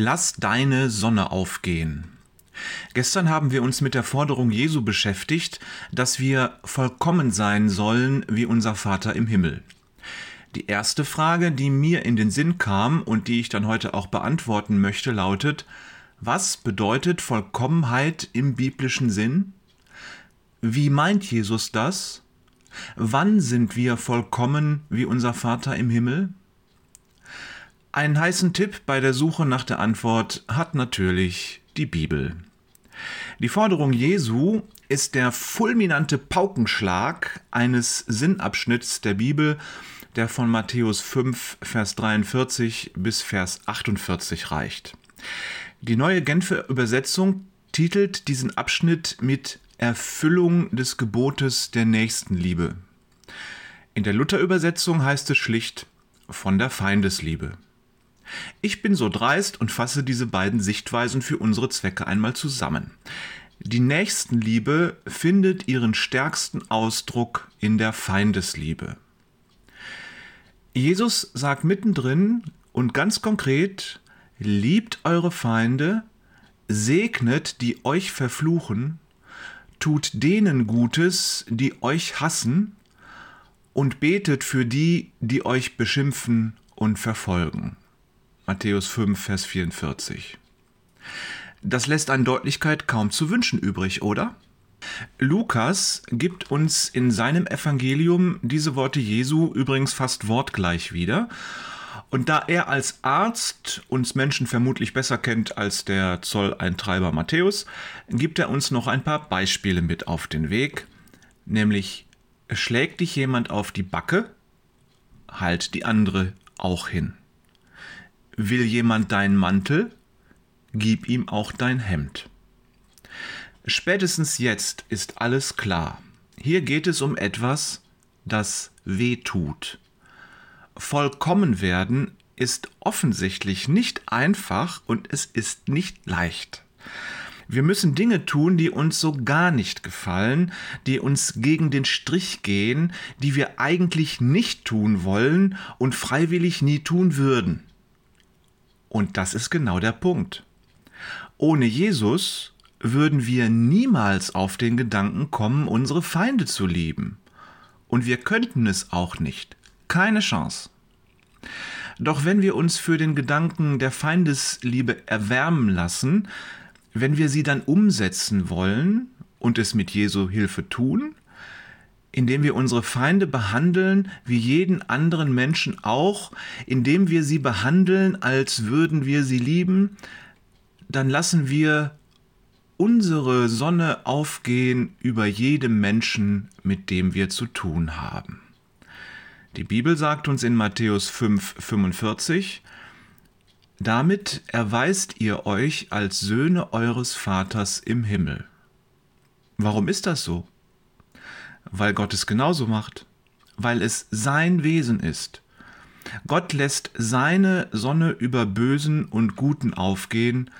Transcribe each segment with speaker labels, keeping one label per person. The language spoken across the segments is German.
Speaker 1: Lass deine Sonne aufgehen. Gestern haben wir uns mit der Forderung Jesu beschäftigt, dass wir vollkommen sein sollen wie unser Vater im Himmel. Die erste Frage, die mir in den Sinn kam und die ich dann heute auch beantworten möchte, lautet, was bedeutet Vollkommenheit im biblischen Sinn? Wie meint Jesus das? Wann sind wir vollkommen wie unser Vater im Himmel? Einen heißen Tipp bei der Suche nach der Antwort hat natürlich die Bibel. Die Forderung Jesu ist der fulminante Paukenschlag eines Sinnabschnitts der Bibel, der von Matthäus 5, Vers 43 bis Vers 48 reicht. Die neue Genfer Übersetzung titelt diesen Abschnitt mit Erfüllung des Gebotes der Nächstenliebe. In der Luther-Übersetzung heißt es schlicht von der Feindesliebe. Ich bin so dreist und fasse diese beiden Sichtweisen für unsere Zwecke einmal zusammen. Die Nächstenliebe findet ihren stärksten Ausdruck in der Feindesliebe. Jesus sagt mittendrin und ganz konkret, liebt eure Feinde, segnet die euch verfluchen, tut denen Gutes, die euch hassen, und betet für die, die euch beschimpfen und verfolgen. Matthäus 5, Vers 44. Das lässt an Deutlichkeit kaum zu wünschen übrig, oder? Lukas gibt uns in seinem Evangelium diese Worte Jesu übrigens fast wortgleich wieder und da er als Arzt uns Menschen vermutlich besser kennt als der Zolleintreiber Matthäus, gibt er uns noch ein paar Beispiele mit auf den Weg, nämlich schlägt dich jemand auf die Backe, halt die andere auch hin. Will jemand deinen Mantel, gib ihm auch dein Hemd. Spätestens jetzt ist alles klar. Hier geht es um etwas, das weh tut vollkommen werden ist offensichtlich nicht einfach und es ist nicht leicht. Wir müssen Dinge tun, die uns so gar nicht gefallen, die uns gegen den Strich gehen, die wir eigentlich nicht tun wollen und freiwillig nie tun würden. Und das ist genau der Punkt. Ohne Jesus würden wir niemals auf den Gedanken kommen, unsere Feinde zu lieben. Und wir könnten es auch nicht. Keine Chance. Doch wenn wir uns für den Gedanken der Feindesliebe erwärmen lassen, wenn wir sie dann umsetzen wollen und es mit Jesu Hilfe tun, indem wir unsere Feinde behandeln wie jeden anderen Menschen auch, indem wir sie behandeln, als würden wir sie lieben, dann lassen wir unsere Sonne aufgehen über jedem Menschen, mit dem wir zu tun haben. Die Bibel sagt uns in Matthäus 5:45, damit erweist ihr euch als Söhne eures Vaters im Himmel. Warum ist das so? Weil Gott es genauso macht, weil es sein Wesen ist. Gott lässt seine Sonne über Bösen und Guten aufgehen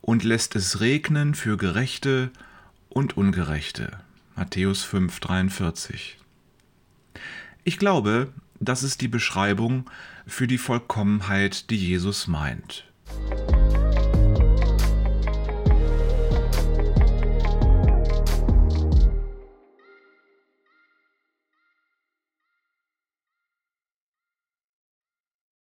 Speaker 1: und lässt es regnen für Gerechte und Ungerechte. Matthäus 5:43. Ich glaube, das ist die Beschreibung für die Vollkommenheit, die Jesus meint.